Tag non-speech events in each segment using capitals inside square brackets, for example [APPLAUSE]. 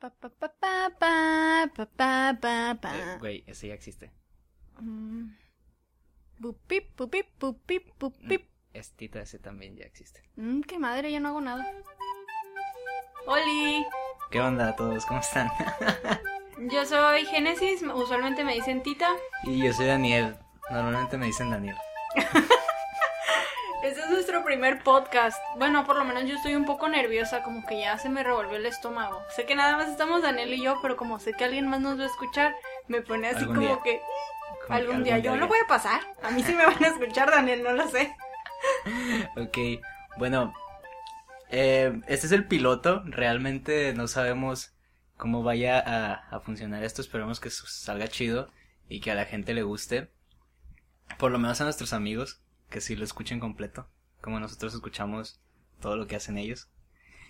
Pa, pa, pa, pa, pa, pa, pa, pa, pa. Eh, Güey, ese ya existe. Mm. Bupip, bupip, bupip, bupip. Es Tita, ese también ya existe. Mm, qué madre, ya no hago nada. ¡Oli! ¿Qué onda a todos? ¿Cómo están? [LAUGHS] Yo soy Génesis, usualmente me dicen Tita. y yo soy Daniel. Normalmente me dicen Daniel. [LAUGHS] Este es nuestro primer podcast. Bueno, por lo menos yo estoy un poco nerviosa, como que ya se me revolvió el estómago. Sé que nada más estamos Daniel y yo, pero como sé que alguien más nos va a escuchar, me pone así como día. que Como que algún día yo lo voy a pasar. A mí sí me van a escuchar, Daniel, no lo sé. [LAUGHS] Ok, bueno. eh, este es el piloto. Realmente no sabemos cómo vaya a, a funcionar esto. Esperemos que salga chido y que a la gente le guste. Por lo menos a nuestros amigos, que sí lo escuchen completo. Como nosotros escuchamos todo lo que hacen ellos.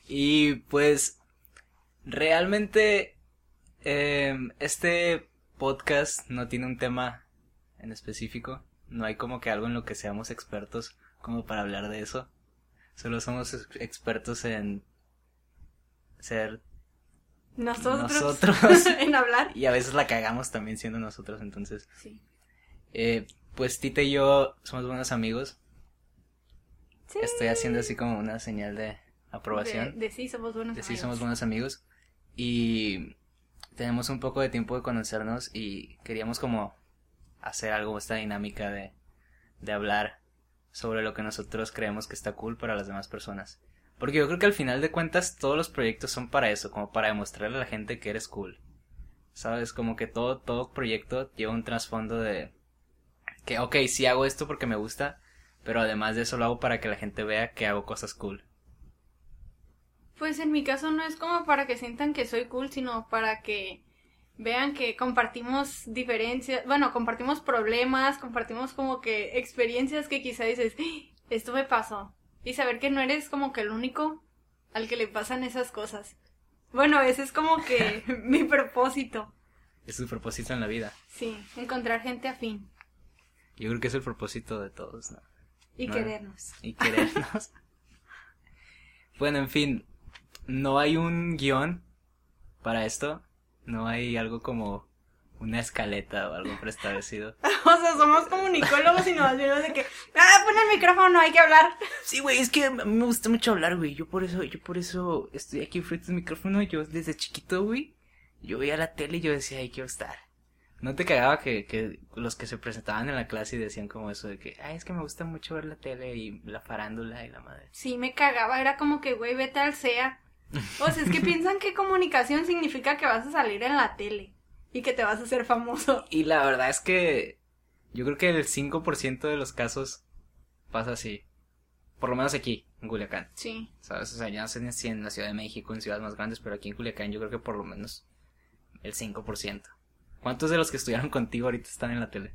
Y pues, realmente, eh, este podcast no tiene un tema en específico. No hay como que algo en lo que seamos expertos como para hablar de eso. Solo somos ex- expertos en ser Nosotros, Nosotros. [LAUGHS] en hablar. y a veces la cagamos también siendo nosotros. Entonces, Sí. eh, pues Tita y yo somos buenos amigos. Sí. Estoy haciendo así como una señal de aprobación. De, de sí somos buenos de sí amigos. somos buenos amigos y tenemos un poco de tiempo de conocernos y queríamos como hacer algo esta dinámica de, de hablar sobre lo que nosotros creemos que está cool para las demás personas porque yo creo que al final de cuentas todos los proyectos son para eso como para demostrarle a la gente que eres cool sabes como que todo todo proyecto lleva un trasfondo de que ok sí hago esto porque me gusta pero además de eso lo hago para que la gente vea que hago cosas cool Pues en mi caso no es como para que sientan que soy cool, sino para que vean que compartimos diferencias, bueno, compartimos problemas, compartimos como que experiencias que quizá dices, "Ah, esto me pasó. Y saber que no eres como que el único al que le pasan esas cosas. Bueno, ese es como que [LAUGHS] mi propósito. es su propósito en la vida Sí, encontrar gente afín Yo creo que es el propósito de todos, ¿no? Y No. querernos. Y querernos. [LAUGHS] bueno, en fin, no hay un guion para esto. No hay algo como una escaleta o algo preestablecido. [LAUGHS] O sea, somos comunicólogos y nos vieron de que, ah, pon el micrófono, hay que hablar. Sí, güey, es que a mí me gusta mucho hablar, güey. Yo por eso, yo por eso estoy aquí frente al micrófono. Yo desde chiquito, güey, yo veía la tele y yo decía, ahí quiero estar. ¿No te cagaba que, que los que se presentaban en la clase y decían como eso de que, ay, es que me gusta mucho ver la tele y la farándula y la madre? Sí, me cagaba, era como que, güey, vete al SEA. O sea, es que [LAUGHS] piensan que comunicación significa que vas a salir en la tele y que te vas a hacer famoso. Y la verdad es que yo creo que el 5% de los casos pasa así. Por lo menos aquí, en Culiacán. Sí. ¿Sabes? O sea, ya no sé si en la Ciudad de México, en ciudades más grandes, pero aquí en Culiacán yo creo que por lo menos el 5%. ¿Cuántos de los que estudiaron contigo ahorita están en la tele?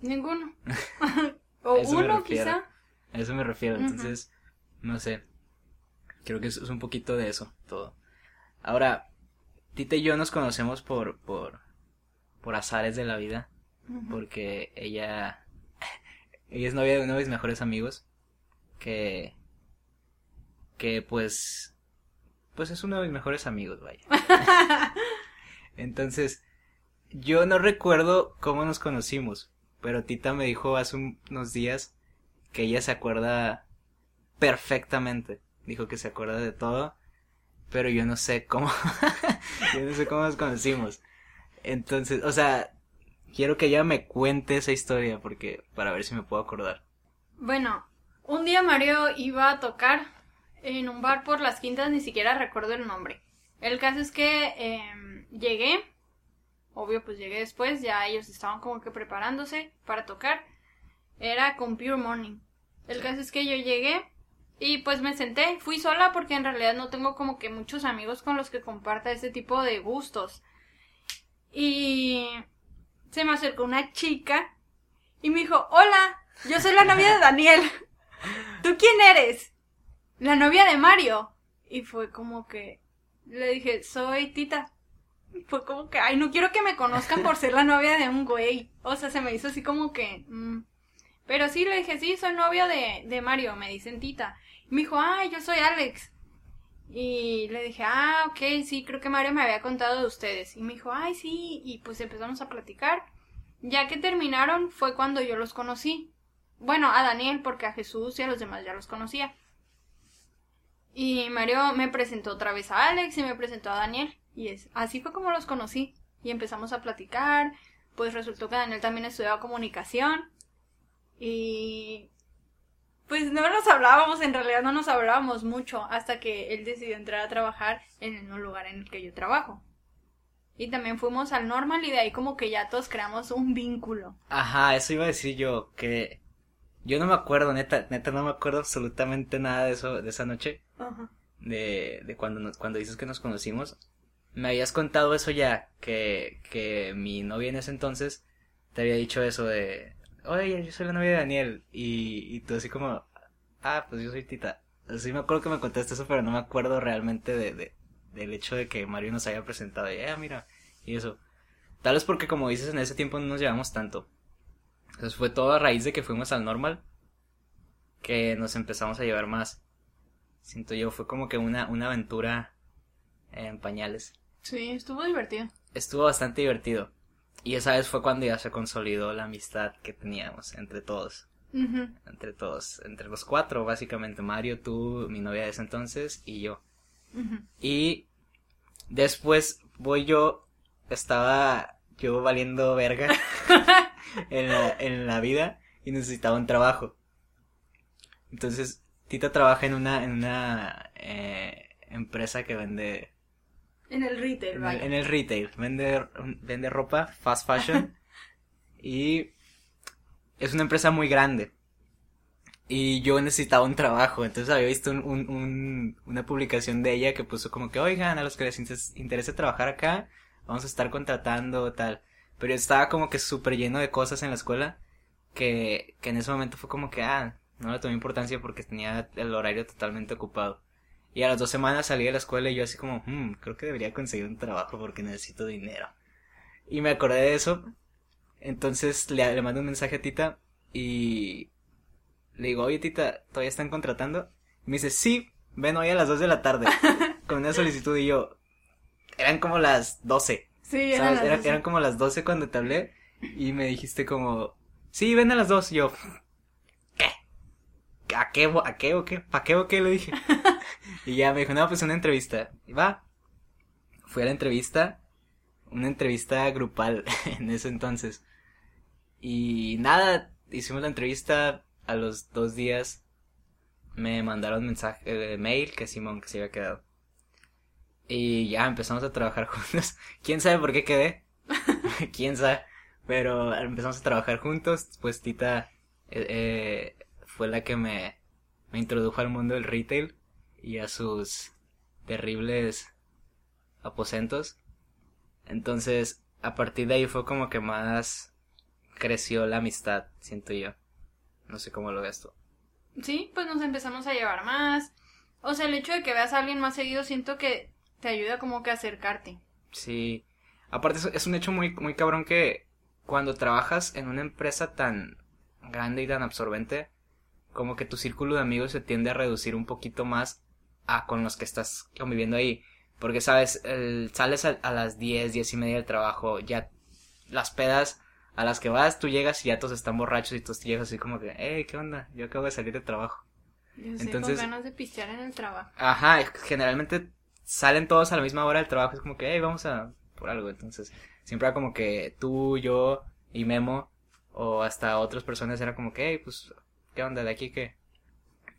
Ninguno. [LAUGHS] o uno, quizá. A eso me refiero. Entonces, no sé. Creo que es, es un poquito de eso, todo. Ahora, Tita y yo nos conocemos por, por, por azares de la vida. Porque ella [LAUGHS] ella es novia de uno de mis mejores amigos que que pues pues es uno de mis mejores amigos vaya [LAUGHS] entonces yo no recuerdo cómo nos conocimos pero Tita me dijo hace un- unos días que ella se acuerda perfectamente dijo que se acuerda de todo pero yo no sé cómo [LAUGHS] yo no sé cómo nos conocimos entonces o sea quiero que ella me cuente esa historia porque para ver si me puedo acordar. Bueno, un día Mario iba a tocar en un bar por las quintas, ni siquiera recuerdo el nombre. El caso es que em, llegué, obvio pues llegué después, ya ellos estaban como que preparándose para tocar. Era con Pure Morning. El caso es que yo llegué y pues me senté, fui sola porque en realidad no tengo como que muchos amigos con los que comparta ese tipo de gustos. Y se me acercó una chica y me dijo, hola, yo soy la novia de Daniel. ¿Tú quién eres? La novia de Mario. Y fue como que le dije, soy Tita. Fue como que, ay, no quiero que me conozcan por ser la novia de un güey. O sea, se me hizo así como que... mm. Pero sí, le dije, sí, soy novia de, de Mario, me dicen Tita. Y me dijo, ay, yo soy Alex. Y le dije, ah, ok, sí, creo que Mario me había contado de ustedes. Y me dijo, ay, sí, y pues empezamos a platicar. Ya que terminaron fue cuando yo los conocí. Bueno, a Daniel, porque a Jesús y a los demás ya los conocía. Y Mario me presentó otra vez a Alex y me presentó a Daniel. Y es, así fue como los conocí. Y empezamos a platicar. Pues resultó que Daniel también estudiaba comunicación. Y pues no nos hablábamos, en realidad no nos hablábamos mucho hasta que él decidió entrar a trabajar en un lugar en el que yo trabajo. Y también fuimos al normal y de ahí como que ya todos creamos un vínculo. Ajá, eso iba a decir yo, que yo no me acuerdo, neta, neta no me acuerdo absolutamente nada de eso, de esa noche. Ajá. De, de cuando, cuando dices que nos conocimos. Me habías contado eso ya, que, que mi novia en ese entonces te había dicho eso de, oye, yo soy la novia de Daniel. Y, y tú así como, ah, pues yo soy Tita. Así me acuerdo que me contaste eso, pero no me acuerdo realmente de, de del hecho de que Mario nos haya presentado. Y, ah, mira, y eso. Tal vez porque, como dices, en ese tiempo no nos llevamos tanto. Entonces fue todo a raíz de que fuimos al normal que nos empezamos a llevar más. Siento yo, fue como que una, una aventura en pañales. Sí, estuvo divertido. Estuvo bastante divertido. Y esa vez fue cuando ya se consolidó la amistad que teníamos entre todos. Entre todos, entre los cuatro, básicamente. Mario, tú, mi novia de ese entonces y yo. Y después voy yo, estaba yo valiendo verga [LAUGHS] en, la, en la vida y necesitaba un trabajo. Entonces, Tita trabaja en una, en una eh, empresa que vende en el retail, en, en el retail. Vende, vende ropa, fast [LAUGHS] fashion. y es una empresa muy grande. Y yo necesitaba un trabajo. Entonces había visto un, un, una publicación de ella que puso como que, oigan, a los que les interese trabajar acá, vamos a estar contratando tal. Pero yo estaba como que súper lleno de cosas en la escuela. Que, que en ese momento fue como que, ah, no le tomé importancia porque tenía el horario totalmente ocupado. Y a las dos semanas salí de la escuela y yo así como, hmm, creo que debería conseguir un trabajo porque necesito dinero. Y me acordé de eso. Entonces le, le mando un mensaje a Tita y le digo, oye Tita, ¿todavía están contratando? Y me dice, sí, ven hoy a las dos de la tarde. [LAUGHS] con una solicitud y yo, eran como las doce. Sí, eran, eran como las doce cuando te hablé y me dijiste como, sí, ven a las dos. Y yo, ¿a qué, a qué o qué? ¿Pa qué o qué? Le dije. [LAUGHS] y ya me dijo, no, pues una entrevista. Y va. Fui a la entrevista. Una entrevista grupal [LAUGHS] en ese entonces. Y nada, hicimos la entrevista a los dos días. Me mandaron mensaje, eh, mail que Simón que se había quedado. Y ya empezamos a trabajar [LAUGHS] juntos. ¿Quién sabe por qué quedé? ¿Quién sabe? Pero empezamos a trabajar juntos. Pues Tita eh, eh fue la que me, me introdujo al mundo del retail y a sus terribles aposentos. Entonces, a partir de ahí fue como que más creció la amistad, siento yo. No sé cómo lo ves tú. Sí, pues nos empezamos a llevar más. O sea, el hecho de que veas a alguien más seguido siento que te ayuda como que a acercarte. Sí. Aparte es un hecho muy, muy cabrón que cuando trabajas en una empresa tan grande y tan absorbente, como que tu círculo de amigos se tiende a reducir un poquito más a con los que estás conviviendo ahí. Porque, sabes, sales a, las 10, 10 y media del trabajo, ya las pedas a las que vas, tú llegas y ya todos están borrachos y llegas así como que, hey, ¿qué onda? Yo acabo de salir de trabajo. Yo Entonces, con ganas de pistear en el trabajo. Ajá, generalmente salen todos a la misma hora del trabajo, es como que, hey, vamos a por algo. Entonces, siempre era como que tú, yo y Memo, o hasta otras personas era como que, hey, pues ¿qué onda de aquí qué?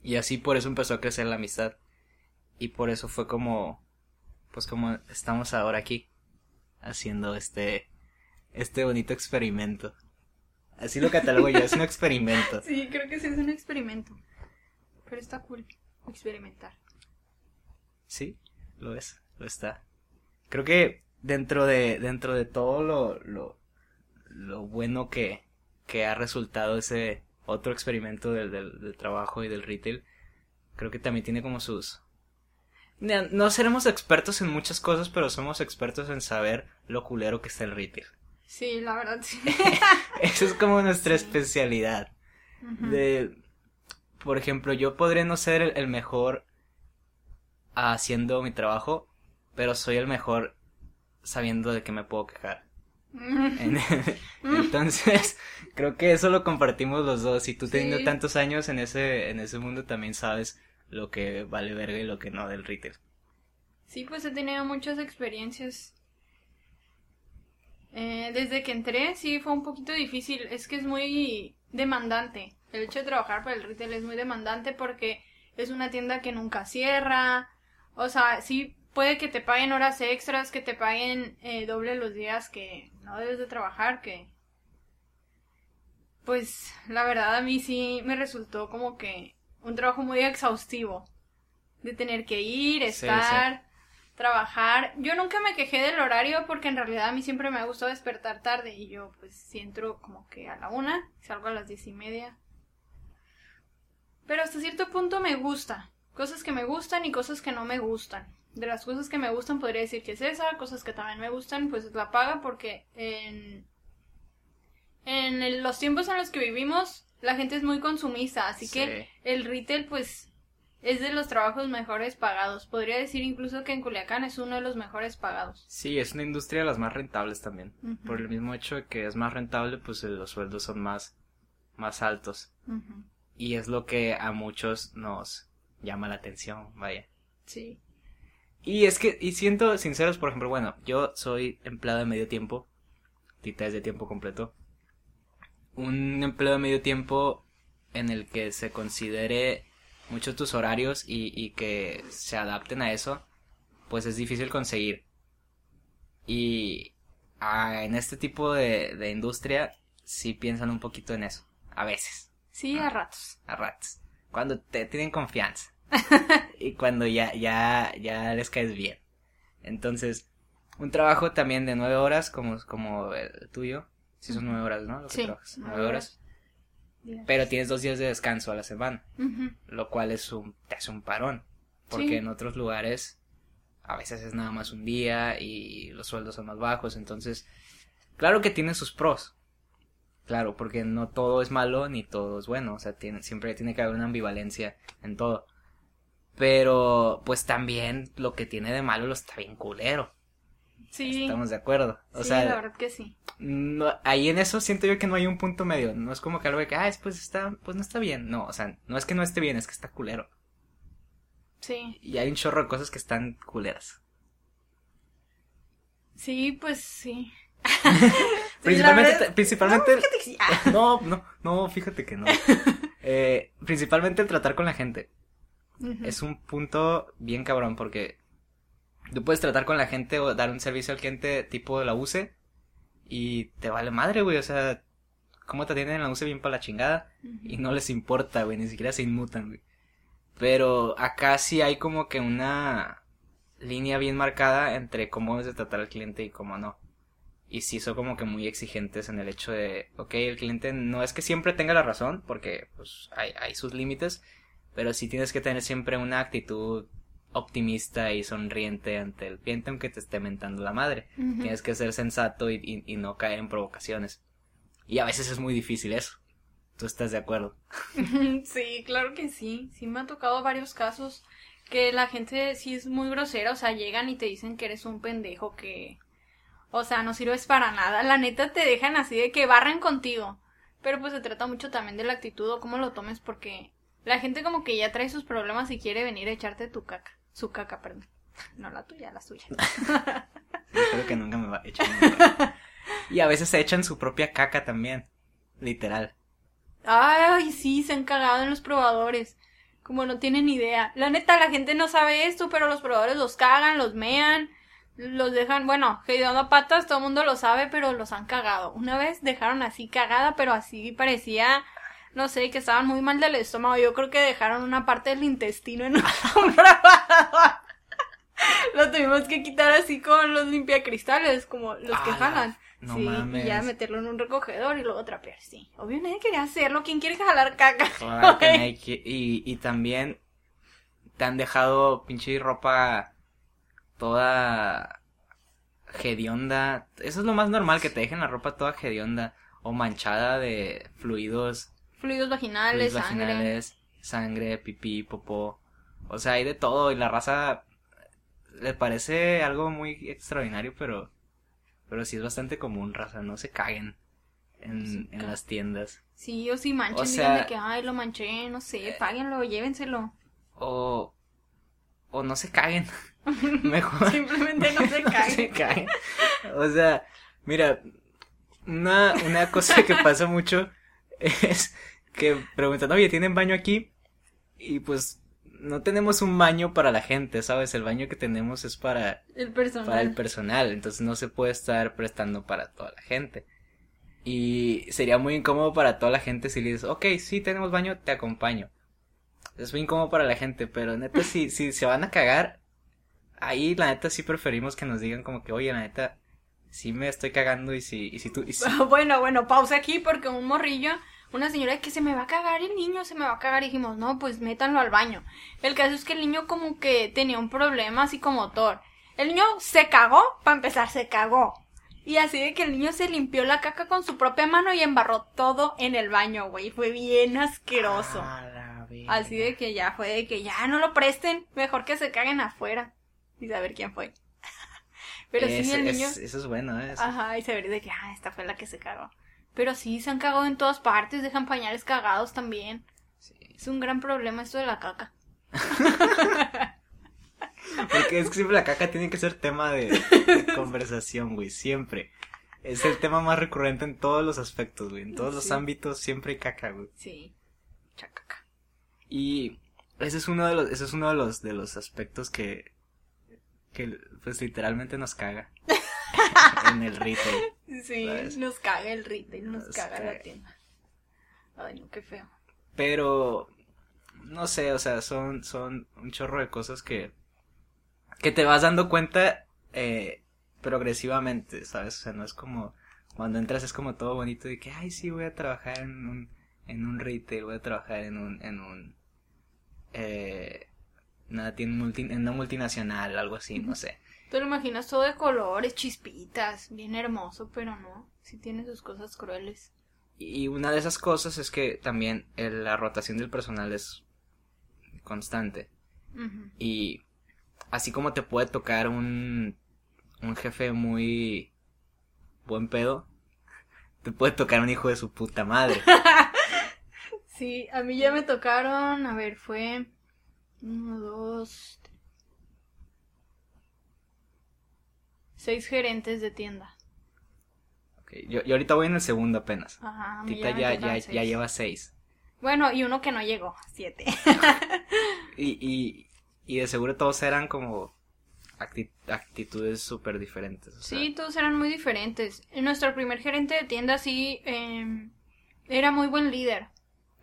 Y así por eso empezó a crecer la amistad. Y por eso fue como, pues como estamos ahora aquí, haciendo este, este bonito experimento. Así lo catalogo yo, es un experimento. [LAUGHS] Sí, creo que sí es un experimento. Pero está cool experimentar. Sí, lo es, lo está. Creo que dentro de, dentro de todo lo, lo, lo bueno que, que ha resultado ese, otro experimento del, del, trabajo y del retail, creo que también tiene como sus... No seremos expertos en muchas cosas, pero somos expertos en saber lo culero que está el retail. Sí, la verdad, sí. [LAUGHS] Eso es como nuestra especialidad. De, por ejemplo, yo podré no ser el, mejor haciendo mi trabajo, pero soy el mejor sabiendo de qué me puedo quejar. En- [LAUGHS] Entonces, [LAUGHS] creo que eso lo compartimos los dos. Y tú teniendo Sí. tantos años en ese, en ese mundo también sabes lo que vale verga y lo que no del retail. Sí, pues he tenido muchas experiencias. Eh, desde que entré, sí fue un poquito difícil. Es que es muy demandante. El hecho de trabajar para el retail es muy demandante porque es una tienda que nunca cierra. O sea, sí puede que te paguen horas extras, que te paguen eh, doble los días que no debes de trabajar, que... Pues la verdad a mí sí me resultó como que un trabajo muy exhaustivo. De tener que ir, Sí, sí. estar, trabajar. Yo nunca me quejé del horario porque en realidad a mí siempre me ha gustado despertar tarde y yo pues si entro como que a la una, salgo a las diez y media. Pero hasta cierto punto me gusta. Cosas que me gustan y cosas que no me gustan. De las cosas que me gustan podría decir que es esa, cosas que también me gustan pues es la paga porque en, en los tiempos en los que vivimos la gente es muy consumista, así que el retail pues es de los trabajos mejores pagados. Podría decir incluso que en Culiacán es uno de los mejores pagados. Sí, es una industria de las más rentables también. Por el mismo hecho de que es más rentable, pues eh, los sueldos son más, más altos. Y es lo que a muchos nos llama la atención, vaya. Sí. Y es que, y siento sinceros, por ejemplo, bueno, yo soy empleado de medio tiempo, Tita es de tiempo completo. Un empleo de medio tiempo en el que se considere mucho tus horarios y, y que se adapten a eso, pues es difícil conseguir. Y ah, en este tipo de, de industria sí piensan un poquito en eso, a veces Sí, a ratos. a ratos. Cuando te tienen confianza. [LAUGHS] y cuando ya, ya, ya les caes bien. Entonces, un trabajo también de nueve horas, como, como el tuyo. Si son nueve horas, ¿no? Lo que Sí, trabajas. nueve horas. Pero tienes dos días de descanso a la semana. Lo cual es un, te hace un parón. Porque Sí. en otros lugares a veces es nada más un día y los sueldos son más bajos. Entonces, claro que tiene sus pros. Claro, porque no todo es malo ni todo es bueno. O sea, tiene, siempre tiene que haber una ambivalencia en todo. Pero, pues también lo que tiene de malo lo está bien culero. Sí. Estamos de acuerdo. O sí, sea, la verdad que sí. no, ahí en eso siento yo que no hay un punto medio. No es como que algo de que, ah, es, pues está, pues no está bien. No, o sea, no es que no esté bien, es que está culero. Sí. Y hay un chorro de cosas que están culeras. Sí, pues sí. [LAUGHS] Principalmente, principalmente, No, fíjate que sí. Ah. no, [LAUGHS] no, no, fíjate que no. [LAUGHS] Eh, principalmente el tratar con la gente. Es un punto bien cabrón porque tú puedes tratar con la gente o dar un servicio al cliente tipo de la UCE y te vale madre, güey. O sea, cómo te atienden en la UCE bien para la chingada y no les importa, güey. Ni siquiera se inmutan, güey. Pero acá sí hay como que una línea bien marcada entre cómo debes de tratar al cliente y cómo no. Y sí son como que muy exigentes en el hecho de, ok, el cliente no es que siempre tenga la razón, porque pues hay, hay sus límites, pero sí tienes que tener siempre una actitud optimista y sonriente ante el cliente aunque te esté mentando la madre. Tienes que ser sensato y, y- y no caer en provocaciones. Y a veces es muy difícil eso. ¿Tú estás de acuerdo? [LAUGHS] Sí, claro que sí. Sí me ha tocado varios casos que la gente sí es muy grosera, o sea, llegan y te dicen que eres un pendejo, que... O sea, no sirves para nada. La neta te dejan así de que barren contigo. Pero pues se trata mucho también de la actitud o cómo lo tomes porque la gente como que ya trae sus problemas y quiere venir a echarte tu caca. Su caca, perdón. [LAUGHS] No la tuya, la suya. [LAUGHS] Yo creo que nunca me va a echar. [LAUGHS] Y a veces se echan su propia caca también. Literal. Ay, sí, se han cagado en los probadores. Como no tienen idea. La neta, la gente no sabe esto, pero los probadores los cagan, los mean, los dejan, bueno, hediondo a patas, todo el mundo lo sabe, pero los han cagado. Una vez dejaron así cagada, pero así parecía, no sé, que estaban muy mal del estómago. Yo creo que dejaron una parte del intestino en un [LAUGHS] probador. Lo tuvimos que quitar así con los limpiacristales, como los que jalan. No sí, mames. y ya meterlo en un recogedor y luego trapear, sí. Obvio nadie quería hacerlo, ¿quién quiere jalar caca? Claro [LAUGHS] que no hay que- y, y también te han dejado pinche ropa toda hedionda. Eso es lo más normal, que te dejen la ropa toda hedionda o manchada de fluidos, Fluidos vaginales, fluidos sangre. vaginales, sangre, pipí, popó. O sea, hay de todo y la raza le parece algo muy extraordinario, pero, pero sí es bastante común, raza, no se caguen en, en las tiendas. Sí, o si manchan, O digan sea- de que, ay, lo manché, no sé, páguenlo, llévenselo. O, o no se caguen. [LAUGHS] Mejor. Simplemente no se [LAUGHS] No caguen. se caguen. O sea, mira, una, una cosa que [LAUGHS] pasa mucho es que preguntan, oye, ¿tienen baño aquí? Y pues no tenemos un baño para la gente, ¿sabes? El baño que tenemos es para, El personal. para el personal, entonces no se puede estar prestando para toda la gente. Y sería muy incómodo para toda la gente si le dices, ok, sí tenemos baño, te acompaño. Es muy incómodo para la gente, pero neta, si, si se van a cagar, ahí la neta sí preferimos que nos digan como que, oye, la neta, sí me estoy cagando y si, y si tú, y si- [LAUGHS] Bueno, bueno, pausa aquí porque un morrillo, una señora que se me va a cagar el niño, se me va a cagar y dijimos, no, pues métanlo al baño. El caso es que el niño como que tenía un problema psicomotor. El niño se cagó, para empezar, se cagó. Y así de que el niño se limpió la caca con su propia mano y embarró todo en el baño, güey. Fue bien asqueroso. Así de que ya fue de que ya no lo presten, mejor que se caguen afuera. Y saber quién fue. [LAUGHS] Pero sí, Es- el es- niño... eso es bueno, ¿eh? Eso- Ajá, y saber de que, ah, esta fue la que se cagó. Pero sí, se han cagado en todas partes, dejan pañales cagados también. sí. Es un gran problema esto de la caca. [LAUGHS] Porque es que siempre la caca tiene que ser tema de, de [LAUGHS] conversación, güey, siempre. Es el tema más recurrente en todos los aspectos, güey. En todos los ámbitos siempre hay caca, güey. Sí, mucha caca. Y ese es uno de los, ese es uno de los, de los aspectos que, que pues literalmente nos caga. [LAUGHS] [LAUGHS] en el retail. Sí, ¿Sabes? nos caga el retail, nos, Nos caga caga. la tienda. Ay, no, qué feo. Pero, no sé, o sea, son, son un chorro de cosas que, que te vas dando cuenta, eh, progresivamente, ¿sabes? O sea, no es como, cuando entras es como todo bonito de que, ay, sí, voy a trabajar en un, en un retail, voy a trabajar en un, en un, eh, nada, tiene multi, en una multinacional, algo así, no sé. Te lo imaginas todo de colores, chispitas, bien hermoso, pero no, sí tiene sus cosas crueles. Y una de esas cosas es que también la rotación del personal es constante. Y así como te puede tocar un, un jefe muy buen pedo, te puede tocar un hijo de su puta madre. [LAUGHS] Sí, a mí ya me tocaron, a ver, fue uno, dos, seis gerentes de tienda. Ok, Yo, yo ahorita voy en el segundo apenas. Ajá, Tita ya, ya, ya lleva seis. Bueno, y uno que no llegó, siete. [LAUGHS] Y, y, y de seguro todos eran como acti- actitudes súper diferentes. o sea, Sí, todos eran muy diferentes. Nuestro primer gerente de tienda sí eh, era muy buen líder.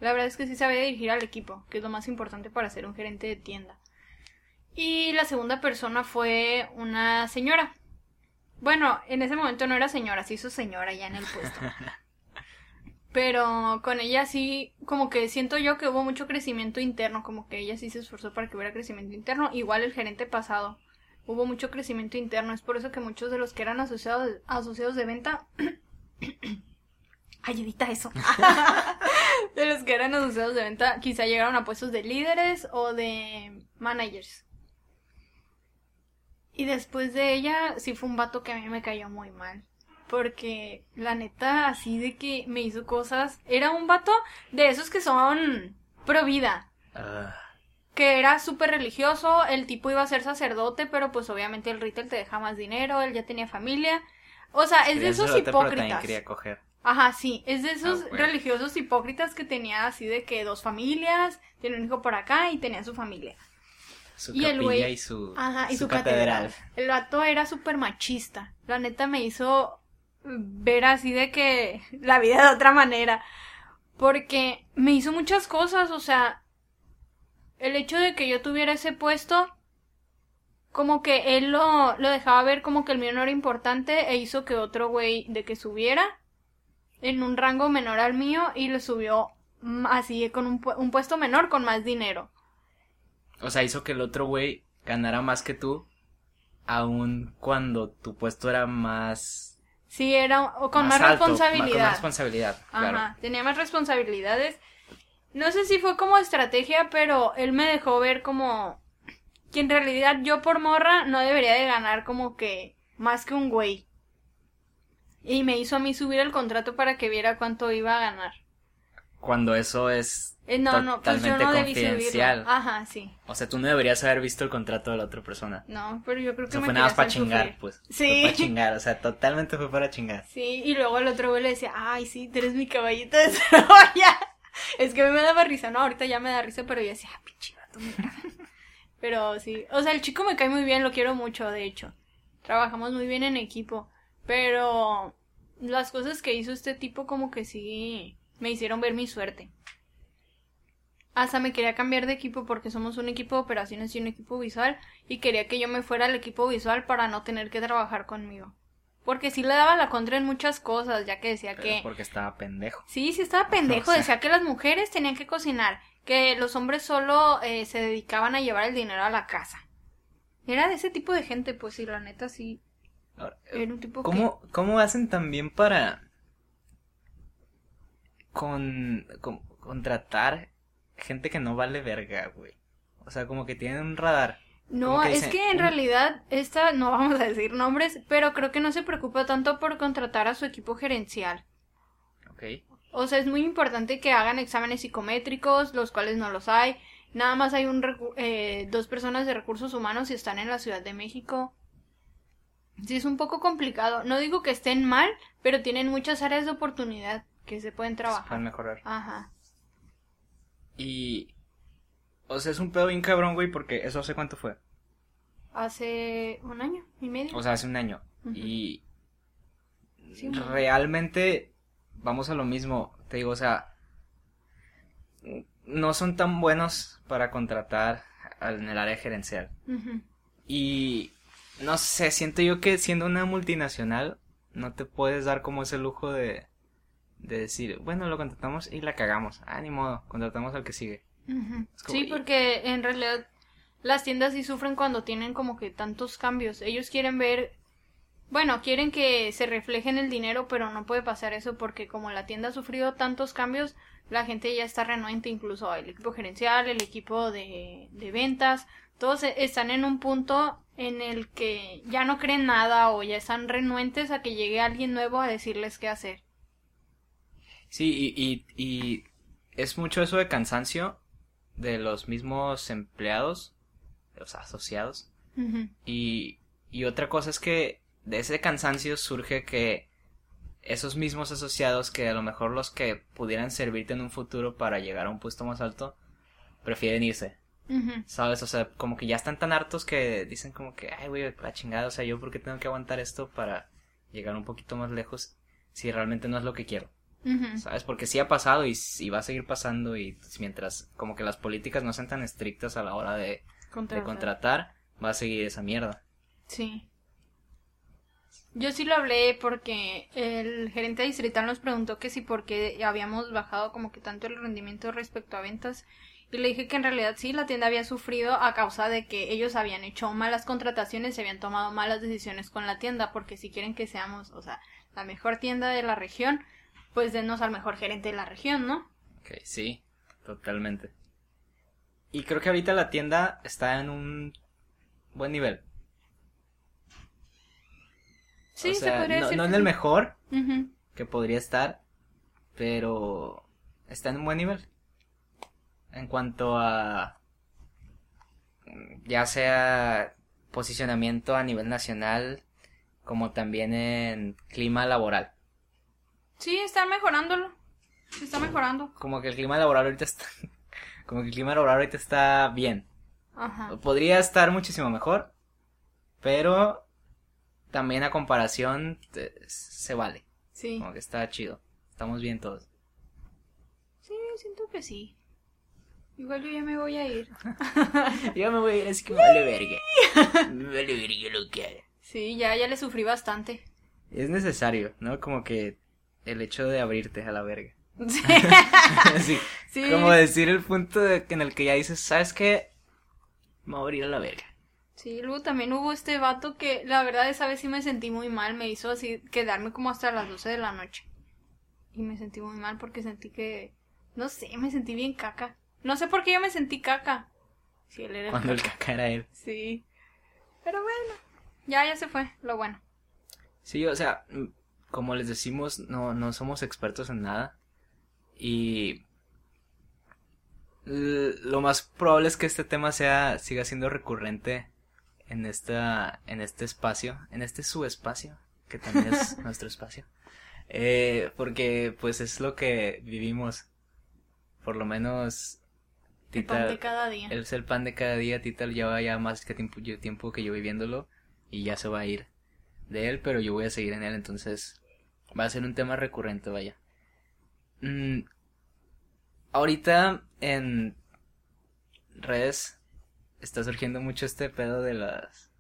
La verdad es que sí sabía dirigir al equipo, que es lo más importante para ser un gerente de tienda. Y la segunda persona fue una señora. Bueno, en ese momento no era señora, se hizo señora ya en el puesto. [LAUGHS] Pero con ella sí, como que siento yo que hubo mucho crecimiento interno, como que ella sí se esforzó para que hubiera crecimiento interno. Igual el gerente pasado, hubo mucho crecimiento interno. Es por eso que muchos de los que eran asociados, asociados de venta... [COUGHS] Ay, evita eso. [LAUGHS] [LAUGHS] de los que eran asociados de venta, quizá llegaron a puestos de líderes o de managers. Y después de ella, sí fue un vato que a mí me cayó muy mal. Porque la neta, así de que me hizo cosas. Era un vato de esos que son pro vida. ah, Que era súper religioso. El tipo iba a ser sacerdote, pero pues obviamente el retail te deja más dinero. Él ya tenía familia. O sea, es de esos pero hipócritas. quería coger. Ajá, sí, es de esos Ah, bueno. religiosos hipócritas que tenía así de que dos familias, tiene un hijo por acá y tenía su familia. Su Y el güey- y su, Ajá, y su, catedral. catedral. El vato era súper machista. La neta me hizo ver así de que la vida de otra manera. Porque me hizo muchas cosas, o sea, el hecho de que yo tuviera ese puesto, como que él lo, lo dejaba ver como que el mío no era importante e hizo que otro güey de que subiera en un rango menor al mío y lo subió así con un, un puesto menor con más dinero. O sea, hizo que el otro güey ganara más que tú, aun cuando tu puesto era más... Sí, era o con más, alto, responsabilidad. Con más responsabilidad, claro. Ajá, tenía más responsabilidades. No sé si fue como estrategia, pero él me dejó ver como que en realidad yo por morra no debería de ganar como que más que un güey. Y me hizo a mí subir el contrato para que viera cuánto iba a ganar. Cuando eso es Eh, no, no, pues yo totalmente no confidencial. Ajá, sí. O sea, tú no deberías haber visto el contrato de la otra persona. No, pero yo creo O que sea, me fue nada más para chingar, sufrir. pues. Sí. Fue para chingar, o sea, totalmente fue para chingar. Sí, y luego el otro güey le decía, ay, sí, tú eres mi caballito de [LAUGHS] Troya. Es que a mí me daba risa, no, ahorita ya me da risa, pero yo decía, ah, pinche vato. [LAUGHS] Pero sí, o sea, el chico me cae muy bien, lo quiero mucho, de hecho. Trabajamos muy bien en equipo, pero las cosas que hizo este tipo como que sí me hicieron ver mi suerte. Hasta me quería cambiar de equipo porque somos un equipo de operaciones y un equipo visual y quería que yo me fuera al equipo visual para no tener que trabajar conmigo. Porque sí le daba la contra en muchas cosas, ya que decía Pero que... porque estaba pendejo. Sí, sí estaba pendejo, O sea- decía que las mujeres tenían que cocinar, que los hombres solo eh, se dedicaban a llevar el dinero a la casa. Era de ese tipo de gente, pues sí, la neta sí. Ahora, Era un tipo ¿Cómo, ¿Cómo hacen también para con, con- contratar gente que no vale verga, güey? O sea, como que tienen un radar. No, es que en un- realidad esta, no vamos a decir nombres, pero creo que no se preocupa tanto por contratar a su equipo gerencial. Ok. O sea, es muy importante que hagan exámenes psicométricos, los cuales no los hay. Nada más hay un eh, dos personas de recursos humanos y están en la Ciudad de México. Sí, es un poco complicado. No digo que estén mal, pero tienen muchas áreas de oportunidad que se pueden Se trabajar. pueden mejorar. Ajá. Y. O sea, es un pedo bien cabrón, güey, porque eso hace cuánto fue. Hace un año y medio. O sea, hace un año. Y. Sí, realmente. Vamos a lo mismo. Te digo, o sea. No son tan buenos para contratar en el área gerencial. Y. No sé, siento yo que siendo una multinacional. No te puedes dar como ese lujo de. De decir, bueno, lo contratamos y la cagamos. Ah, ni modo, contratamos al que sigue. Como- Sí, porque en realidad las tiendas sí sufren cuando tienen como que tantos cambios. Ellos quieren ver, bueno, quieren que se refleje en el dinero, pero no puede pasar eso porque como la tienda ha sufrido tantos cambios, la gente ya está renuente, incluso el equipo gerencial, el equipo de, de ventas, todos e- están en un punto en el que ya no creen nada o ya están renuentes a que llegue alguien nuevo a decirles qué hacer. Sí, y, y, y es mucho eso de cansancio de los mismos empleados, los asociados. Y, y otra cosa es que de ese cansancio surge que esos mismos asociados que a lo mejor los que pudieran servirte en un futuro para llegar a un puesto más alto, prefieren irse. ¿Sabes? O sea, como que ya están tan hartos que dicen como que, ay, güey, la chingada, o sea, yo por qué tengo que aguantar esto para llegar un poquito más lejos si realmente no es lo que quiero. ¿Sabes? Porque sí ha pasado y, y va a seguir pasando y mientras como que las políticas no sean tan estrictas a la hora de, de Contratar. contratar, va a seguir esa mierda. Sí. Yo sí lo hablé porque el gerente distrital nos preguntó que si por qué habíamos bajado como que tanto el rendimiento respecto a ventas y le dije que en realidad sí, la tienda había sufrido a causa de que ellos habían hecho malas contrataciones y habían tomado malas decisiones con la tienda porque si quieren que seamos, o sea, la mejor tienda de la región, pues denos al mejor gerente de la región, ¿no? Ok, sí, totalmente. Y creo que ahorita la tienda está en un buen nivel. Sí, o sea, se podría no, decir. no en el mejor que podría estar, pero está en un buen nivel. En cuanto a ya sea posicionamiento a nivel nacional como también en clima laboral. Sí, están mejorándolo. Se está mejorando. Como que el clima laboral ahorita está [LAUGHS] como que el clima laboral ahorita está bien. Ajá. Podría estar muchísimo mejor, pero también a comparación se vale. Sí. Como que está chido. Estamos bien todos. Sí, siento que sí. Igual yo ya me voy a ir. [LAUGHS] Yo me voy a ir así que me vale verga. Me vale verga lo que haga. Sí, ya, ya le sufrí bastante. Es necesario, ¿no? Como que el hecho de abrirte a la verga. [LAUGHS] [LAUGHS] Sí. Sí. como decir el punto de- en el que ya dices, ¿sabes qué? Me voy a abrir a la verga. Sí, luego también hubo este vato que la verdad esa vez sí me sentí muy mal. Me hizo así quedarme como hasta las 12 de la noche. Y me sentí muy mal porque sentí que... No sé, me sentí bien caca. No sé por qué yo me sentí caca. Sí, él era Cuando el el caca. caca era él. Sí. Pero bueno, ya, ya se fue, lo bueno. Sí, o sea, como les decimos, no, no somos expertos en nada. Y lo más probable es que este tema sea, siga siendo recurrente en esta, en este espacio, en este subespacio, que también es [LAUGHS] nuestro espacio. Eh, porque pues es lo que vivimos. Por lo menos El pan de Tita, cada día. es el pan de cada día, Tita lleva ya más que tiempo que yo viviéndolo y ya se va a ir de él, pero yo voy a seguir en él, entonces va a ser un tema recurrente, vaya. Mm, ahorita en redes está surgiendo mucho este pedo de las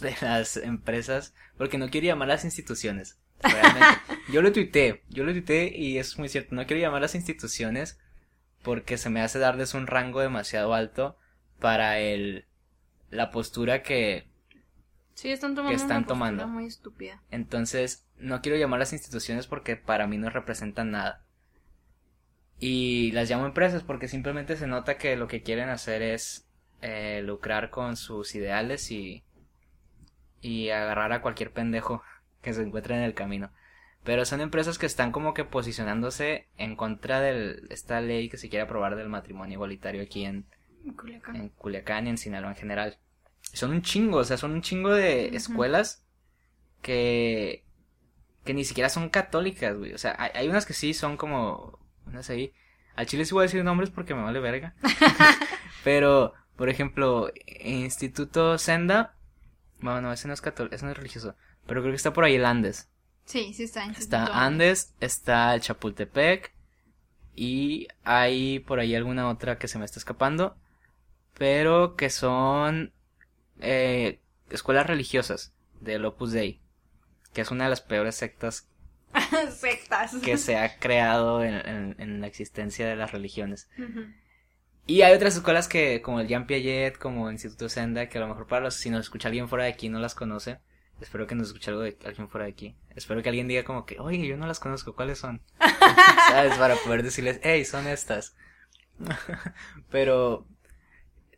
de las empresas, porque no quiero llamar a las instituciones. Realmente. [LAUGHS] yo lo tuiteé, yo lo tuiteé y es muy cierto, no quiero llamar a las instituciones porque se me hace darles un rango demasiado alto para el la postura que Sí, están tomando están una tomando. muy estúpida. entonces no quiero llamar las instituciones porque para mí no representan nada y las llamo empresas porque simplemente se nota que lo que quieren hacer es eh, lucrar con sus ideales y y agarrar a cualquier pendejo que se encuentre en el camino pero son empresas que están como que posicionándose en contra de esta ley que se quiere aprobar del matrimonio igualitario aquí en, En Culiacán. en Culiacán y en Sinaloa en general. Son un chingo, o sea, son un chingo de escuelas que que ni siquiera son católicas, güey. O sea, hay, hay unas que sí son como unas ahí. Al chile sí voy a decir nombres porque me vale verga. [LAUGHS] Pero, por ejemplo, Instituto Senda, bueno, no, ese no es católico, ese no es religioso, pero creo que está por ahí el Andes. Sí, sí está. en Está Instituto Andes, está el Chapultepec y hay por ahí alguna otra que se me está escapando, pero que son eh, escuelas religiosas del Opus Dei, que es una de las peores sectas [LAUGHS] Sectas. que se ha creado en, en- en la existencia de las religiones. Y hay otras escuelas que, como el Jean Piaget, como el Instituto Senda, que a lo mejor para los, si nos escucha alguien fuera de aquí no las conoce. Espero que nos escuche algo de alguien fuera de aquí. Espero que alguien diga como que, oye, yo no las conozco, ¿cuáles son? [LAUGHS] ¿Sabes? Para poder decirles, hey, son estas. [LAUGHS] Pero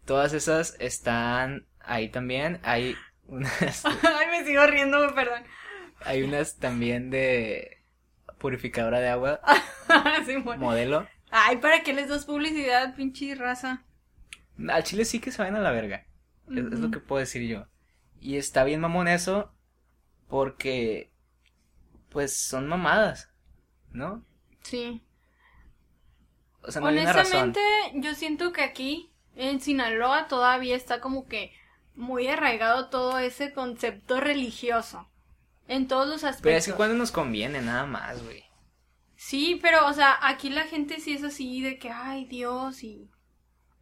todas esas están ahí también. Hay unas, [LAUGHS] Ay, me sigo riendo, perdón. hay unas también de purificadora de agua, [LAUGHS] Sí, bueno. modelo. Ay, ¿para qué les das publicidad, pinche raza? Al chile sí que se vayan a la verga. Es, es lo que puedo decir yo. Y está bien mamón eso porque pues son mamadas, ¿no? Sí. O sea, no hay una razón. Honestamente, yo siento que aquí, en Sinaloa, todavía está como que muy arraigado todo ese concepto religioso. En todos los aspectos. Pero es que cuando nos conviene, nada más, güey. Sí, pero, o sea, aquí la gente sí es así de que, ay, Dios y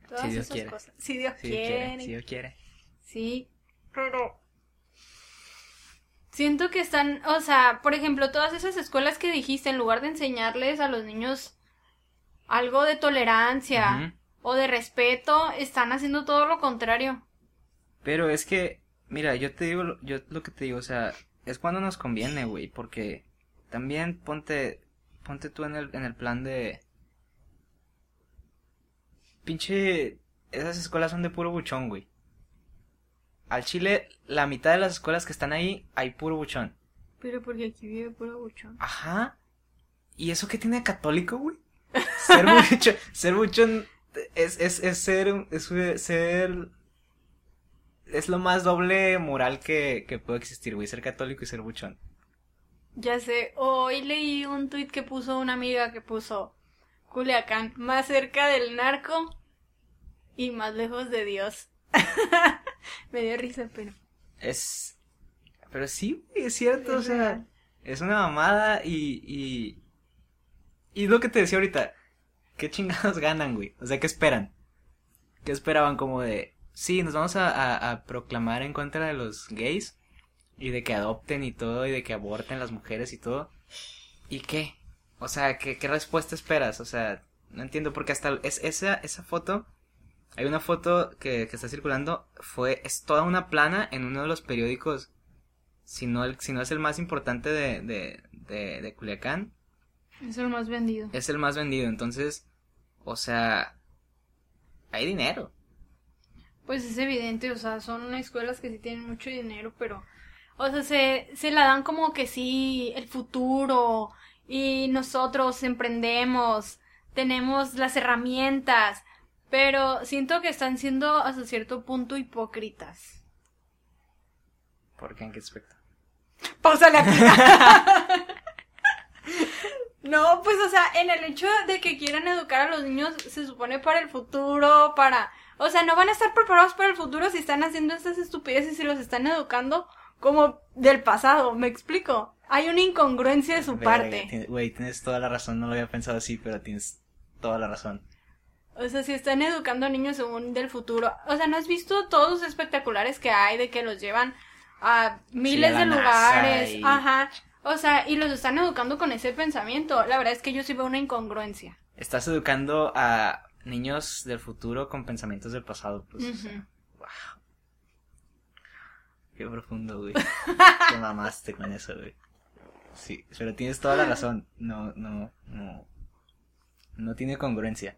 todas Si Dios esas quiere. cosas. Si Dios Si Dios quiere. quiere, si Dios quiere. Sí, pero siento que están, o sea, por ejemplo, todas esas escuelas que dijiste, en lugar de enseñarles a los niños algo de tolerancia o de respeto, están haciendo todo lo contrario. Pero es que, mira, yo te digo, lo- yo lo que te digo, o sea, es cuando nos conviene, güey, porque también ponte, ponte tú en el, en el plan de... Pinche, esas escuelas son de puro buchón, güey. Al Chile, la mitad de las escuelas que están ahí, hay puro buchón. Pero porque aquí vive puro buchón. Ajá. ¿Y eso qué tiene de católico, güey? Ser [LAUGHS] buchón, ser buchón es, es, es ser, es ser, es lo más doble moral que, que puede existir, güey, ser católico y ser buchón. Ya sé, hoy leí un tuit que puso una amiga que puso Culiacán, más cerca del narco y más lejos de Dios. [LAUGHS] Me dio risa, pero... Es, pero sí, güey, es cierto, o Es sea, real. es una mamada y, y, y lo que te decía ahorita, ¿qué chingados ganan, güey? O sea, ¿qué esperan? ¿Qué esperaban como de, sí, nos vamos a, a, a proclamar en contra de los gays y de que adopten y todo y de que aborten las mujeres y todo? ¿Y qué? O sea, ¿qué, qué respuesta esperas? O sea, no entiendo porque hasta es, esa, esa foto, hay una foto que, que está circulando, fue, es toda una plana en uno de los periódicos, si no, el, si no es el más importante de, de, de, de Culiacán, Es el más vendido. es el más vendido. Entonces, o sea, hay dinero. Pues es evidente, o sea, son escuelas que sí tienen mucho dinero, pero, o sea, se, se la dan como que sí, el futuro, y nosotros emprendemos, tenemos las herramientas, pero siento que están siendo hasta cierto punto hipócritas. ¿Por qué? ¿En qué aspecto? Pausale aquí. [LAUGHS] no, pues, o sea, en el hecho de que quieran educar a los niños, se supone para el futuro, para... O sea, no van a estar preparados para el futuro si están haciendo estas estupideces y si los están educando como del pasado, ¿me explico? Hay una incongruencia de su parte. Güey, tienes toda la razón, no lo había pensado así, pero tienes toda la razón. O sea, si están educando a niños según del futuro. O sea, ¿no has visto todos los espectaculares que hay de que los llevan a miles de lugares? y- Ajá. O sea, y los están educando con ese pensamiento. La verdad es que yo sí veo una incongruencia. Estás educando a niños del futuro con pensamientos del pasado, pues. o sea, wow. Qué profundo, güey. [LAUGHS] Te mamaste con eso, güey. Sí, pero tienes toda la razón. No, no, no. No tiene congruencia.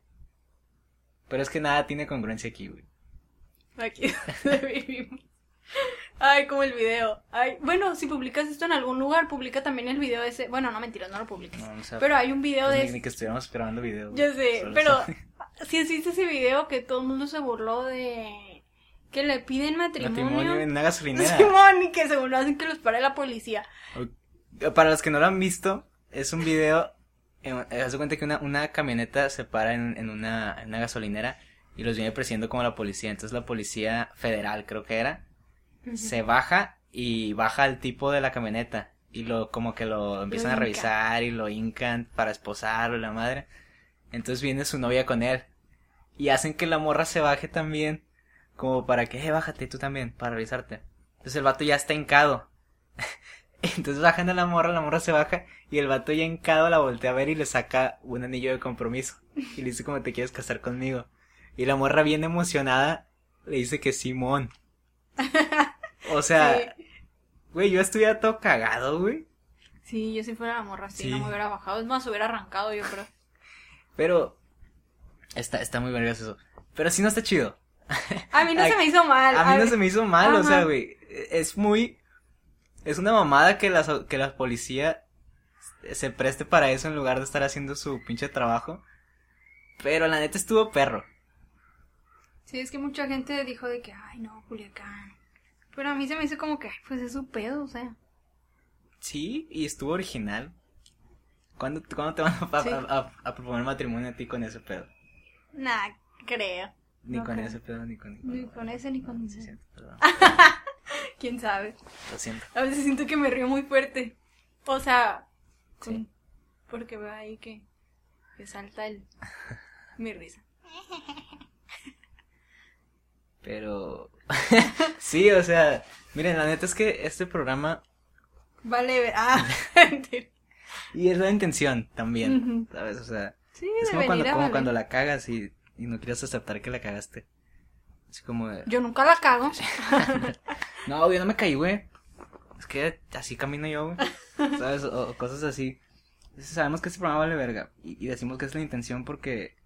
Pero es que nada tiene congruencia aquí, güey. Aquí [LAUGHS] donde vivimos. Ay, como el video. Ay, bueno, si publicas esto en algún lugar, publica también el video ese. Bueno, no mentiras, no lo publiques. No, o sea, Pero hay un video pues de ni, ni que estuviéramos grabando video. Yo sé, pero [LAUGHS] si existe ese video que todo el mundo se burló de que le piden matrimonio. Matrimonio en una gasolinera. [LAUGHS] Simón, y que según lo hacen que los pare la policía. Para los que no lo han visto, es un video. eh, Haz de cuenta que una, una camioneta se para en, en una, en una gasolinera y los viene persiguiendo como la policía. Entonces la policía federal, creo que era, se baja y baja al tipo de la camioneta. Y lo, como que lo empiezan a revisar y lo hincan para esposarlo la madre. Entonces viene su novia con él. Y hacen que la morra se baje también. Como para que, eh, bájate tú también, para revisarte. Entonces el vato ya está hincado. [LAUGHS] Entonces bajan a la morra, la morra se baja y el vato ya hincado la voltea a ver y le saca un anillo de compromiso. Y le dice como te quieres casar conmigo. Y la morra bien emocionada le dice que Simón. [LAUGHS] O sea, Sí. güey, yo estuviera todo cagado, güey. Sí, yo si fuera la morra Sí. no me hubiera bajado. Es más, hubiera arrancado yo creo. Pero está, está muy vergas eso. Pero sí no está chido. A mí no se me hizo mal. A mí no se me hizo mal, o sea, güey. Es muy. Es una mamada que la, que la policía se preste para eso en lugar de estar haciendo su pinche trabajo. Pero la neta estuvo perro. Sí, es que mucha gente dijo de que, ay, no, Culiacán. Pero a mí se me hizo como que, pues es su pedo, o sea. Sí, y estuvo original. ¿Cuándo, ¿cuándo te van a, a- Sí. a- a proponer matrimonio a ti con ese pedo? Nah, creo. Ni No con creo. ese pedo, ni con... Ni con ese ni con ese. siento, perdón. [LAUGHS] ¿Quién sabe? Lo siento. A veces siento que me río muy fuerte. O sea, con- Sí. porque veo ahí que, que salta el mi risa. [LAUGHS] Pero... [LAUGHS] sí, o sea... Miren, la neta es que este programa... Vale, ah. [LAUGHS] Y es la intención también. ¿sabes? O sea... sí, Es como, cuando, como valer. cuando la cagas y, y no quieres aceptar que la cagaste. Así como de... Yo nunca la cago. [LAUGHS] No, yo no me caí, güey. Es que así camino yo, güey. ¿Sabes? O, o cosas así. Entonces, sabemos que este programa vale verga. Y, y decimos que es la intención porque...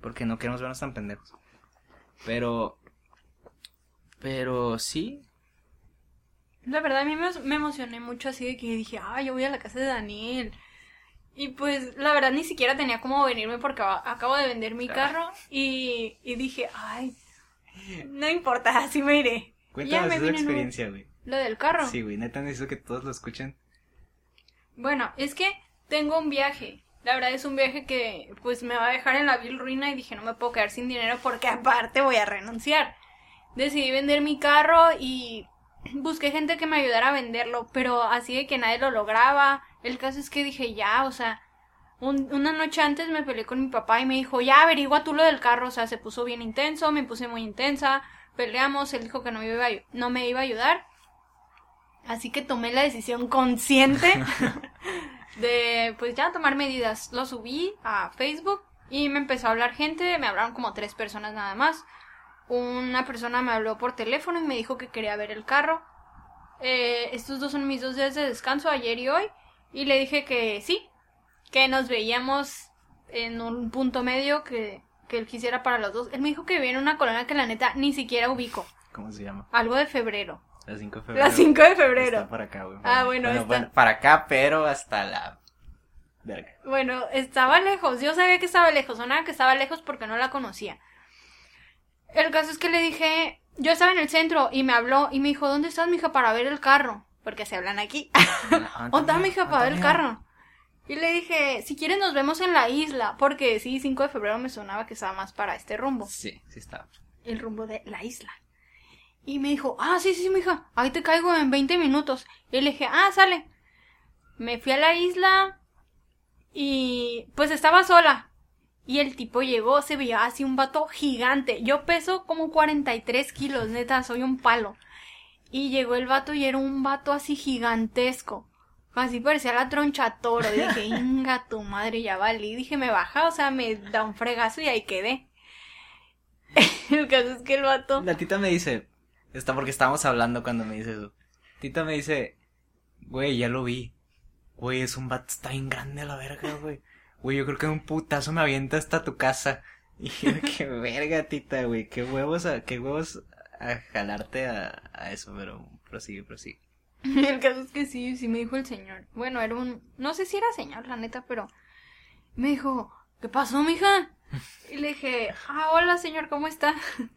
Porque no queremos vernos tan pendejos. Pero... Pero sí. La verdad, a mí me, me emocioné mucho así de que dije, ah, yo voy a la casa de Daniel. Y pues, la verdad, ni siquiera tenía cómo venirme porque acabo de vender mi carro. Y, y dije, ay, no importa, [LAUGHS] así me iré. Y ya Cuéntanos me esa experiencia, güey. Lo del carro. Sí, güey. Neta necesito que todos lo escuchen. Bueno, es que tengo un viaje. La verdad es un viaje que pues me va a dejar en la vil ruina y dije no me puedo quedar sin dinero porque aparte voy a renunciar. Decidí vender mi carro y busqué gente que me ayudara a venderlo, pero así de que nadie lo lograba. El caso es que dije ya, o sea, un- una noche antes me peleé con mi papá y me dijo ya averigua tú lo del carro, o sea, se puso bien intenso, me puse muy intensa, peleamos, él dijo que no me iba a, no me iba a ayudar. Así que tomé la decisión consciente [LAUGHS] de pues ya tomar medidas. Lo subí a Facebook y me empezó a hablar gente, me hablaron como tres personas nada más. Una persona me habló por teléfono y me dijo que quería ver el carro. Eh, estos dos son mis dos días de descanso, ayer y hoy. Y le dije que sí, que nos veíamos en un punto medio, que, que él quisiera para los dos. Él me dijo que vivía en una colonia que la neta ni siquiera ubico. ¿Cómo se llama? Algo de febrero. La 5 de febrero. La 5 de febrero. Está para acá, güey. Ah, bueno, está- para acá, pero hasta la verga. Bueno, estaba lejos. Yo sabía que estaba lejos. Sonaba que estaba lejos porque no la conocía. El caso es que le dije, yo estaba en el centro y me habló y me dijo, ¿dónde estás, mija, para ver el carro? Porque se hablan aquí. [LAUGHS] ¿Dónde está, mija, para ver el carro? Y le dije, si quieres nos vemos en la isla. Porque sí, 5 de febrero me sonaba que estaba más para este rumbo. Sí, sí está. El rumbo de la isla. Y me dijo, ah, sí, sí, mija, ahí te caigo en 20 minutos. Y le dije, ah, sale. Me fui a la isla y pues estaba sola. Y el tipo llegó, se veía así un vato gigante. Yo peso como 43 kilos, neta, soy un palo. Y llegó el vato y era un vato así gigantesco. Así parecía la troncha toro. Y dije, [LAUGHS] inga tu madre, ya valí. Dije, me baja, o sea, me da un fregazo y ahí quedé. [LAUGHS] el caso es que el vato. La tita me dice, está porque estábamos hablando cuando me dice eso. Tita me dice, güey, ya lo vi. Güey, es un vato, está bien grande a la verga, güey. Güey, yo creo que un putazo me avienta hasta tu casa. [LAUGHS] Y yo, qué verga, tita, güey. Qué huevos, a, qué huevos a jalarte a, a eso, pero prosigue, prosigue. [LAUGHS] El caso es que sí, sí me dijo el señor. Bueno, era un. No sé si era señor, la neta, pero. Me dijo, ¿qué pasó, mija? Y le dije, ah, hola, señor, ¿cómo está? [LAUGHS]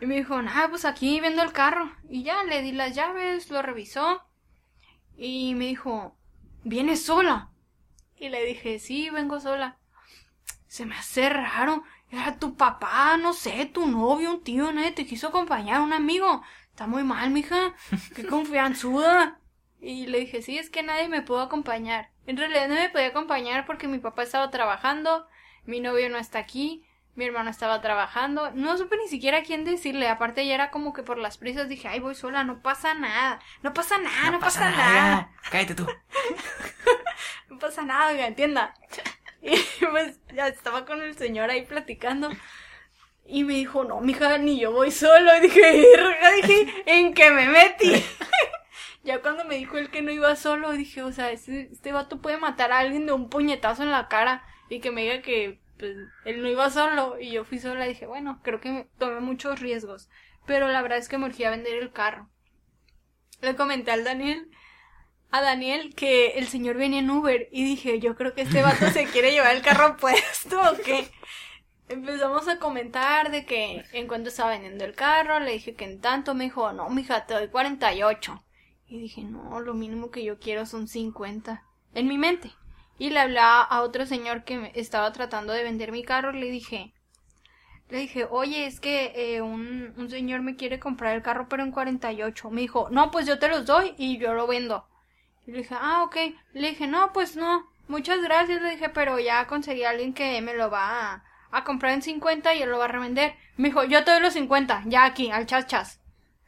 Y me dijo, ah, pues aquí viendo el carro. Y ya le di las llaves, lo revisó. Y me dijo, ¿vienes sola? Y le dije, sí, vengo sola. Se me hace raro. Era tu papá, no sé, tu novio, un tío, nadie te quiso acompañar, un amigo. Está muy mal, mija. Qué [LAUGHS] confianzuda. Y le dije, sí, es que nadie me pudo acompañar. En realidad no me podía acompañar porque mi papá estaba trabajando, mi novio no está aquí, mi hermano estaba trabajando. No supe ni siquiera a quién decirle. Aparte ya era como que por las prisas dije, ay, voy sola, no pasa nada. No pasa nada, no, pasa, nada. Cállate tú. [LAUGHS] No pasa nada, oiga, entienda. [LAUGHS] Y pues ya estaba con el señor ahí platicando. Y me dijo, no, mija, ni yo voy solo. Y [LAUGHS] dije, dije, ¿en qué me metí? ya cuando me dijo él que no iba solo, dije, o sea, este, este vato puede matar a alguien de un puñetazo en la cara. Y que me diga que pues, él no iba solo. Y yo fui sola. Dije, bueno, creo que me- tomé muchos riesgos. Pero la verdad es que me urgía vender el carro. Le comenté al Daniel a Daniel que el señor venía en Uber y dije, yo creo que este vato se quiere llevar el carro [LAUGHS] puesto o qué. Empezamos a comentar de que en cuanto estaba vendiendo el carro, le dije que en tanto, me dijo, no, mija, te doy 48. Y dije, no, lo mínimo que yo quiero son 50. En mi mente. Y le hablaba a otro señor que me estaba tratando de vender mi carro, le dije, le dije, oye, es que eh, un, un señor me quiere comprar el carro pero en 48. Me dijo, no, pues yo te los doy y yo lo vendo. Y le dije, ah, ok. Le dije, no, pues no. Muchas gracias, le dije, pero ya conseguí a alguien que me lo va a, a comprar en 50 y él lo va a revender. Me dijo, yo te doy los 50, ya aquí, al chas chas.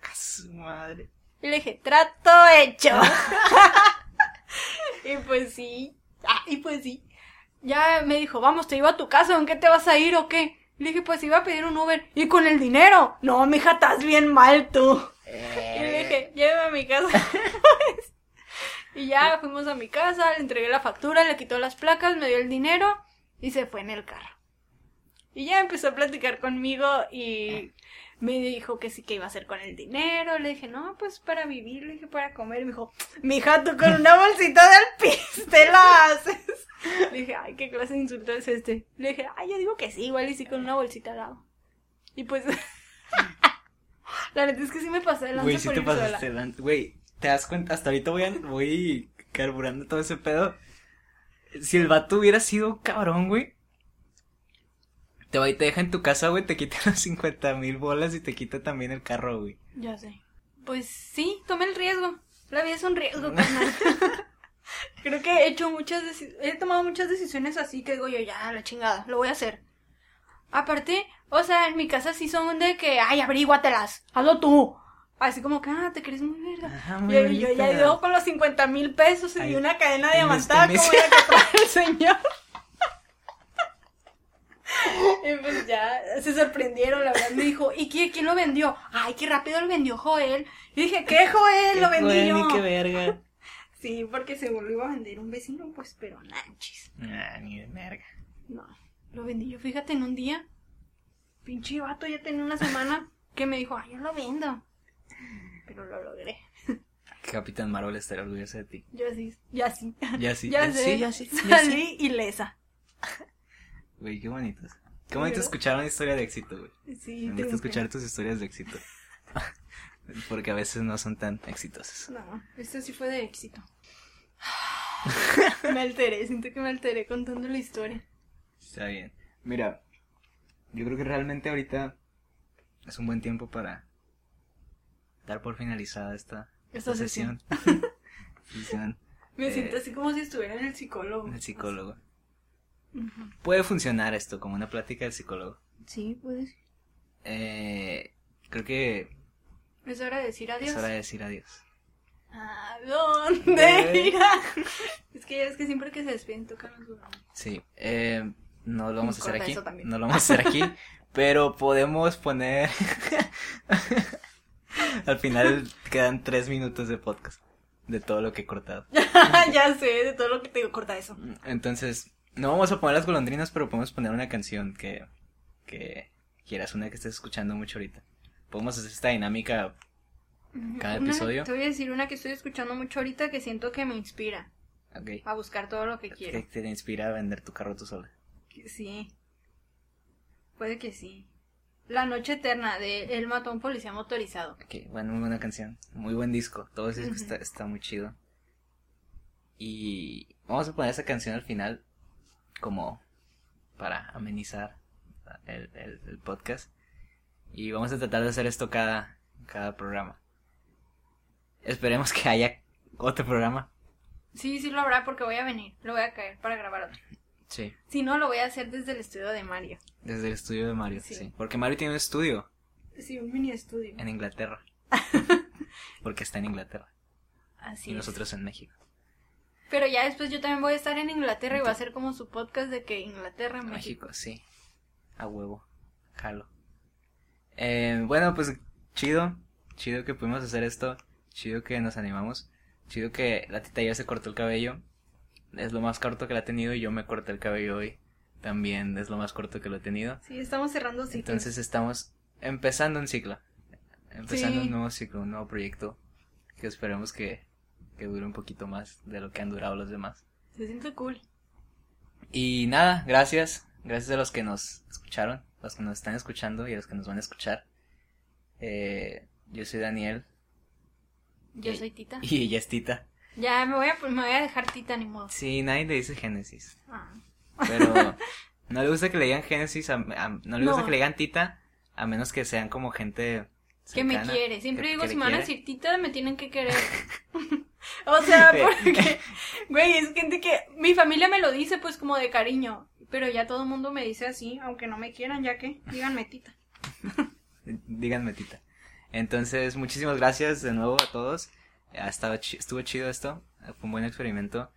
A su madre. Y le dije, trato hecho. [LAUGHS] [LAUGHS] y pues sí. Ah, [LAUGHS] y pues sí. Ya me dijo, vamos, te iba a tu casa, ¿en qué te vas a ir o qué? Le dije, pues iba a pedir un Uber. ¿Y con el dinero? No, mija, estás bien mal tú. Y le dije, llévame a mi casa. [LAUGHS] Y ya fuimos a mi casa, le entregué la factura, le quitó las placas, me dio el dinero y se fue en el carro. Y ya empezó a platicar conmigo y me dijo que sí que iba a hacer con el dinero. Le dije, no, pues para vivir, le dije para comer. Y me dijo, mija, tú con una bolsita de alpiste la haces. Le dije, ay, qué clase de insulto es este. Le dije, ay, yo digo que sí, igual y sí con una bolsita al lado. Y pues, [LAUGHS] la neta es que sí me pasé de lanza Güey, sí por te ir sola. pasaste. Güey, te das cuenta, hasta ahorita voy, a- voy carburando todo ese pedo. Si el vato hubiera sido cabrón, güey. Te va y te deja en tu casa, güey, te quita [LAUGHS] las 50 mil bolas y te quita también el carro, güey. Ya sé. Pues sí, tomé el riesgo. La vida es un riesgo, [LAUGHS] carnal. [LAUGHS] Creo que he hecho muchas he tomado muchas decisiones así que digo yo, ya, la chingada, lo voy a hacer. Aparte, o sea, en mi casa sí son de que, ay, averíguatelas, hazlo tú. Así como que, ah, te crees muy verga. Ajá, Y muy yo, yo ya llego con los 50 mil pesos y una cadena en diamantada este como la que trae el señor. [LAUGHS] Y pues ya se sorprendieron, la verdad. Me dijo, ¿y quién, quién lo vendió? Ay, qué rápido lo vendió Joel. Y dije, ¿qué Joel? Lo vendí yo. ni qué verga. [LAUGHS] Sí, porque según lo iba a vender un vecino, pues, pero nanchis. Nah, ni de verga. No, lo vendí yo, fíjate, en un día. Pinche vato ya tenía una semana que me dijo, ay, yo lo vendo. Pero lo logré. Capitán Marvel estaría orgulloso de ti. Yo sí, ya sí. Ya sí, ya sí, ya sí. Salí ilesa. Güey, qué bonitos. Qué bonito escuchar una historia de éxito, güey. Sí, Me gusta escuchar tus historias de éxito. [LAUGHS] Porque a veces no son tan exitosas. No, esto sí fue de éxito. [LAUGHS] me alteré, siento que me alteré contando la historia. Está bien. Mira, yo creo que realmente ahorita es un buen tiempo para dar por finalizada esta, Esta esta sesión. sesión [LAUGHS] Me Eh, siento así como si estuviera en el psicólogo. del psicólogo. Puede funcionar esto como una plática del psicólogo. Sí, puedes. Eh, creo que Es hora de decir adiós. es hora de decir adiós. ¿A dónde [LAUGHS] De- irá? Es que es que siempre que se despiden tocan los. Sí, eh, no lo vamos a hacer aquí. No lo vamos a hacer aquí, [LAUGHS] pero podemos poner. [LAUGHS] Al final quedan tres minutos de podcast de todo lo que he cortado. ya sé, de todo lo que te digo, corta eso. Entonces, no vamos a poner las golondrinas, pero podemos poner una canción que, que quieras, una que estés escuchando mucho ahorita. Podemos hacer esta dinámica. Cada Una- episodio. Te voy a decir una que estoy escuchando mucho ahorita que siento que me inspira Ok. a buscar todo lo que Que quiero. te inspira a vender tu carro tú sola. Sí. Puede que sí. La noche eterna de Él mató a un policía motorizado. Ok, bueno, muy buena canción. Muy buen disco. Todo ese disco está muy chido. Y vamos a poner esa canción al final como para amenizar el, el- el podcast. Y vamos a tratar de hacer esto cada, cada programa. Esperemos que haya otro programa. Sí, sí lo habrá porque voy a venir. Lo voy a caer para grabar otro. Sí. Si no, lo voy a hacer desde el estudio de Mario. Desde el estudio de Mario. Sí. Sí. Porque Mario tiene un estudio Sí, un mini estudio. en Inglaterra. [LAUGHS] Porque está en Inglaterra. Así y es. nosotros en México. Pero ya después yo también voy a estar en Inglaterra y va a ser como su podcast de que Inglaterra, México. México, sí. A huevo. Jalo. Eh, bueno, pues chido. Chido que pudimos hacer esto. Chido que nos animamos. Chido que la tita ya se cortó el cabello. Es lo más corto que la ha tenido y yo me corté el cabello hoy. También es lo más corto que lo he tenido. Sí, estamos cerrando ciclos. Entonces estamos empezando un ciclo. Empezando Sí. un nuevo ciclo, un nuevo proyecto. Que esperemos que, que dure un poquito más de lo que han durado los demás. Se siente cool. Y nada, gracias. Gracias a los que nos escucharon, los que nos están escuchando y a los que nos van a escuchar. Eh, yo soy Daniel Yo Y- soy Tita. [LAUGHS] y ella es Tita. Ya, me voy a, me voy a dejar Tita, ni modo. Sí, nadie le dice Génesis. Ah. Pero [LAUGHS] no le gusta que le digan Génesis, a- a- no le gusta No. que le digan Tita, a menos que sean como gente Que me quiere. Siempre que- digo, que si me van a decir Tita, me tienen que querer. [LAUGHS] o sea, porque, güey, es gente que mi familia me lo dice pues como de cariño, pero ya todo el mundo me dice así, aunque no me quieran, ya que, díganme Tita. [LAUGHS] Díganme Tita. Entonces, muchísimas gracias de nuevo a todos. Ha estado estuvo chido esto. Fue un buen experimento.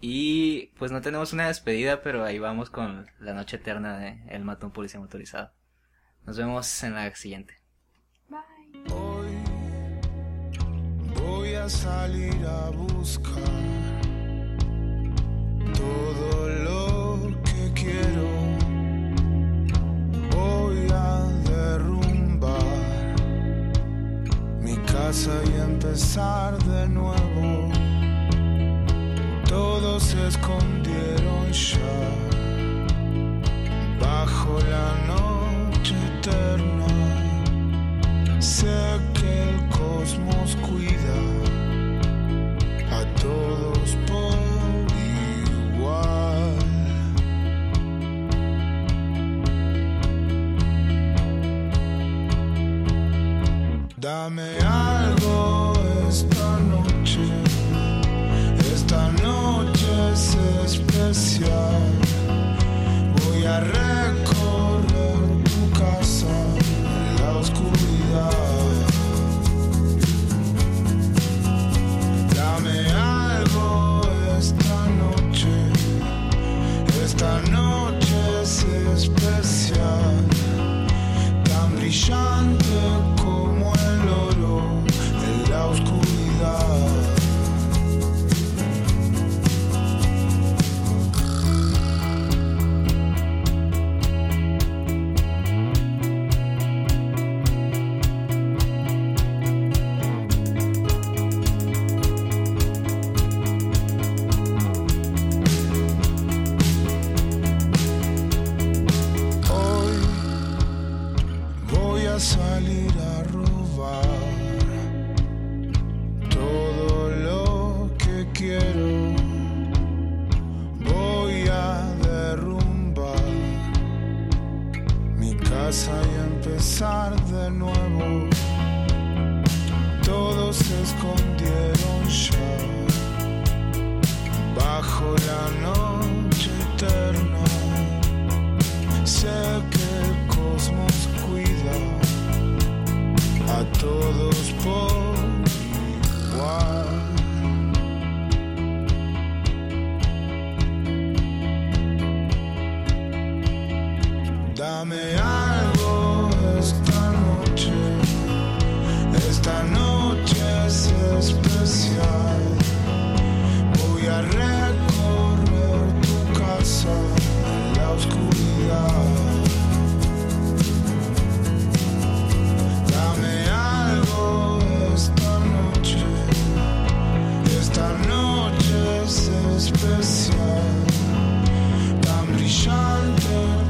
Y pues no tenemos una despedida, pero ahí vamos con la noche eterna de El mató a un policía motorizado. Nos vemos en la siguiente. Voy a salir a buscar todo lo que quiero. Voy a derrumbar mi casa y empezar de nuevo. Todos se escondieron ya bajo la noche eterna. Sé que el cosmos cuida a todos por igual. Dame algo esta noche, esta noche es especial. Voy a Dame algo esta noche, esta noche es especial. Voy a recorrer tu casa en la oscuridad. Dame algo esta noche, esta noche es especial. Tan brillante.